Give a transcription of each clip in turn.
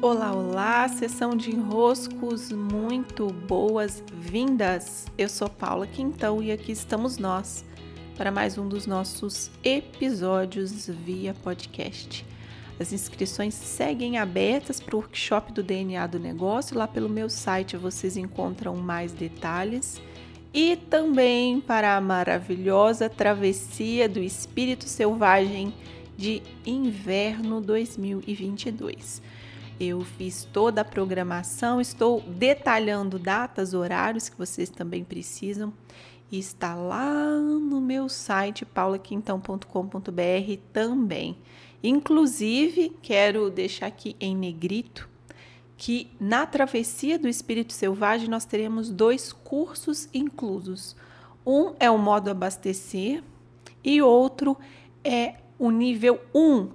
Olá, olá, sessão de enroscos, muito boas-vindas. Eu sou Paula Quintão e aqui estamos nós para mais um dos nossos episódios via podcast. As inscrições seguem abertas para o workshop do DNA do negócio. Lá pelo meu site vocês encontram mais detalhes. E também para a maravilhosa travessia do espírito selvagem de inverno 2022. Eu fiz toda a programação, estou detalhando datas, horários que vocês também precisam. E está lá no meu site paulaquintão.com.br também. Inclusive, quero deixar aqui em negrito que na travessia do espírito selvagem nós teremos dois cursos inclusos. Um é o modo abastecer e outro é o nível 1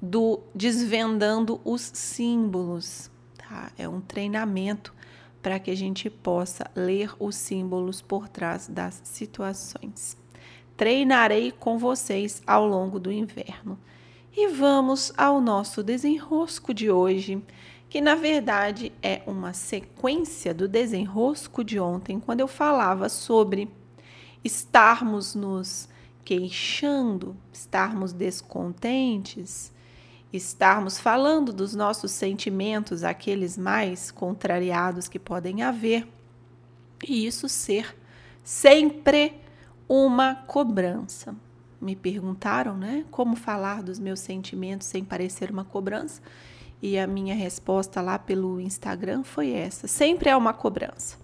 do desvendando os símbolos, tá? É um treinamento para que a gente possa ler os símbolos por trás das situações. Treinarei com vocês ao longo do inverno. E vamos ao nosso desenrosco de hoje, que na verdade é uma sequência do desenrosco de ontem, quando eu falava sobre estarmos nos queixando, estarmos descontentes, estarmos falando dos nossos sentimentos, aqueles mais contrariados que podem haver, e isso ser sempre uma cobrança. Me perguntaram, né, como falar dos meus sentimentos sem parecer uma cobrança? E a minha resposta lá pelo Instagram foi essa: sempre é uma cobrança.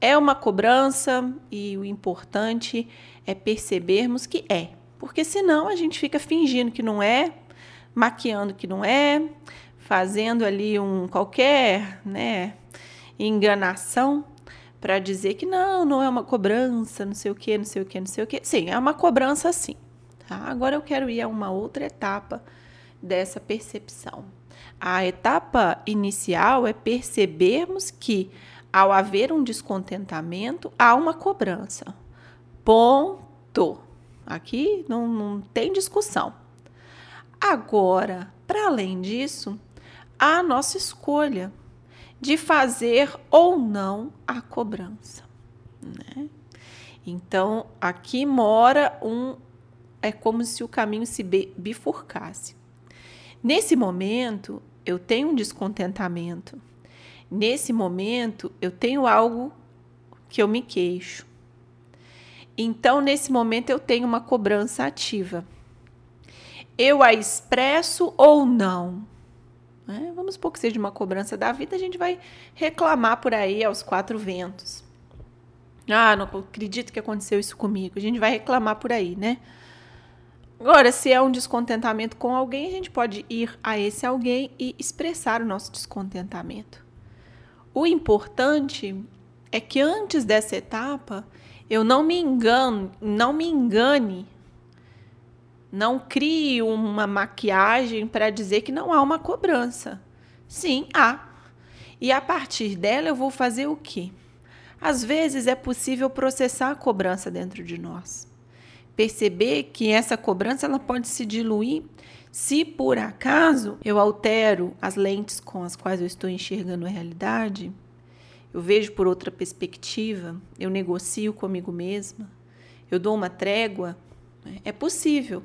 É uma cobrança e o importante é percebermos que é, porque senão a gente fica fingindo que não é, maquiando que não é, fazendo ali um qualquer, né, enganação para dizer que não, não é uma cobrança, não sei o que, não sei o que, não sei o que. Sim, é uma cobrança sim. Tá? Agora eu quero ir a uma outra etapa dessa percepção. A etapa inicial é percebermos que ao haver um descontentamento, há uma cobrança. Ponto. Aqui não, não tem discussão. Agora, para além disso, há a nossa escolha de fazer ou não a cobrança. Né? Então, aqui mora um. É como se o caminho se bifurcasse. Nesse momento, eu tenho um descontentamento. Nesse momento, eu tenho algo que eu me queixo. Então, nesse momento, eu tenho uma cobrança ativa eu a expresso ou não? É, vamos supor que seja uma cobrança da vida, a gente vai reclamar por aí aos quatro ventos. Ah, não acredito que aconteceu isso comigo. A gente vai reclamar por aí, né? Agora, se é um descontentamento com alguém, a gente pode ir a esse alguém e expressar o nosso descontentamento. O importante é que antes dessa etapa, eu não me engano, não me engane não crie uma maquiagem para dizer que não há uma cobrança. Sim, há. E a partir dela eu vou fazer o quê? Às vezes é possível processar a cobrança dentro de nós. Perceber que essa cobrança ela pode se diluir se por acaso eu altero as lentes com as quais eu estou enxergando a realidade, eu vejo por outra perspectiva, eu negocio comigo mesma, eu dou uma trégua, né? é possível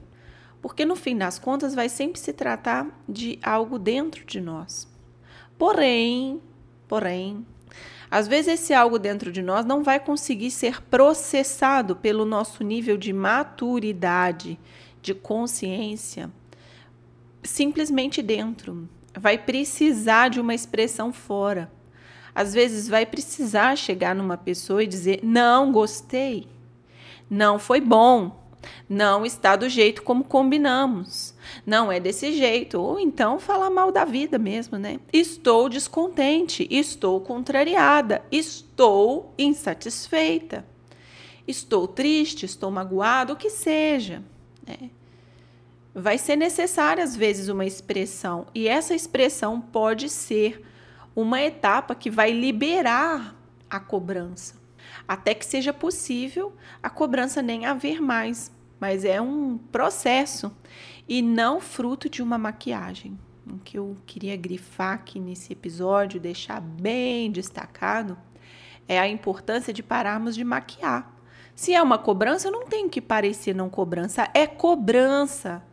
porque no fim das contas vai sempre se tratar de algo dentro de nós. Porém, porém, às vezes esse algo dentro de nós não vai conseguir ser processado pelo nosso nível de maturidade, de consciência, simplesmente dentro. Vai precisar de uma expressão fora. Às vezes vai precisar chegar numa pessoa e dizer: "Não gostei. Não foi bom não está do jeito como combinamos. Não é desse jeito. Ou então falar mal da vida mesmo, né? Estou descontente, estou contrariada, estou insatisfeita, estou triste, estou magoado, o que seja. Né? Vai ser necessária, às vezes, uma expressão, e essa expressão pode ser uma etapa que vai liberar a cobrança até que seja possível a cobrança nem haver mais, mas é um processo e não fruto de uma maquiagem. o que eu queria grifar aqui nesse episódio, deixar bem destacado, é a importância de pararmos de maquiar. Se é uma cobrança, não tem que parecer não cobrança, é cobrança.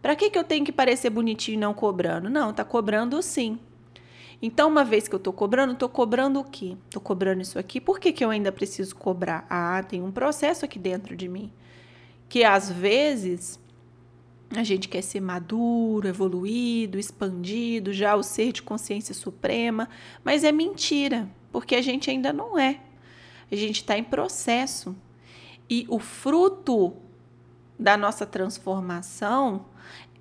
Para que, que eu tenho que parecer bonitinho não cobrando? Não, tá cobrando sim. Então, uma vez que eu tô cobrando, tô cobrando o quê? Tô cobrando isso aqui. Por que, que eu ainda preciso cobrar? Ah, tem um processo aqui dentro de mim. Que às vezes a gente quer ser maduro, evoluído, expandido, já o ser de consciência suprema, mas é mentira, porque a gente ainda não é. A gente está em processo. E o fruto da nossa transformação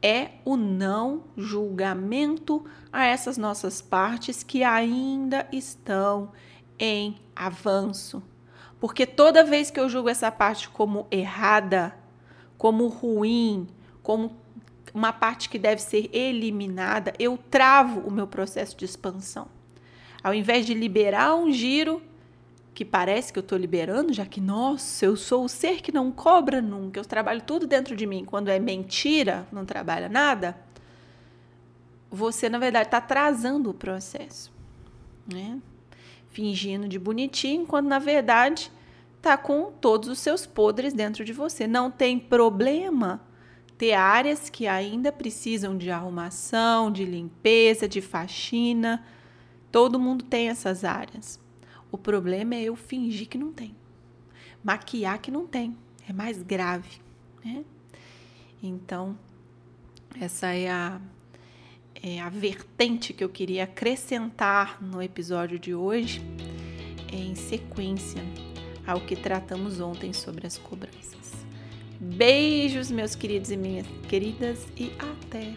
é o não julgamento a essas nossas partes que ainda estão em avanço. Porque toda vez que eu julgo essa parte como errada, como ruim, como uma parte que deve ser eliminada, eu travo o meu processo de expansão. Ao invés de liberar um giro, que parece que eu estou liberando, já que, nossa, eu sou o ser que não cobra nunca, eu trabalho tudo dentro de mim. Quando é mentira, não trabalha nada, você, na verdade, está atrasando o processo, né? Fingindo de bonitinho, quando, na verdade, está com todos os seus podres dentro de você. Não tem problema ter áreas que ainda precisam de arrumação, de limpeza, de faxina. Todo mundo tem essas áreas. O problema é eu fingir que não tem. Maquiar que não tem. É mais grave. Né? Então, essa é a, é a vertente que eu queria acrescentar no episódio de hoje, em sequência ao que tratamos ontem sobre as cobranças. Beijos, meus queridos e minhas queridas, e até!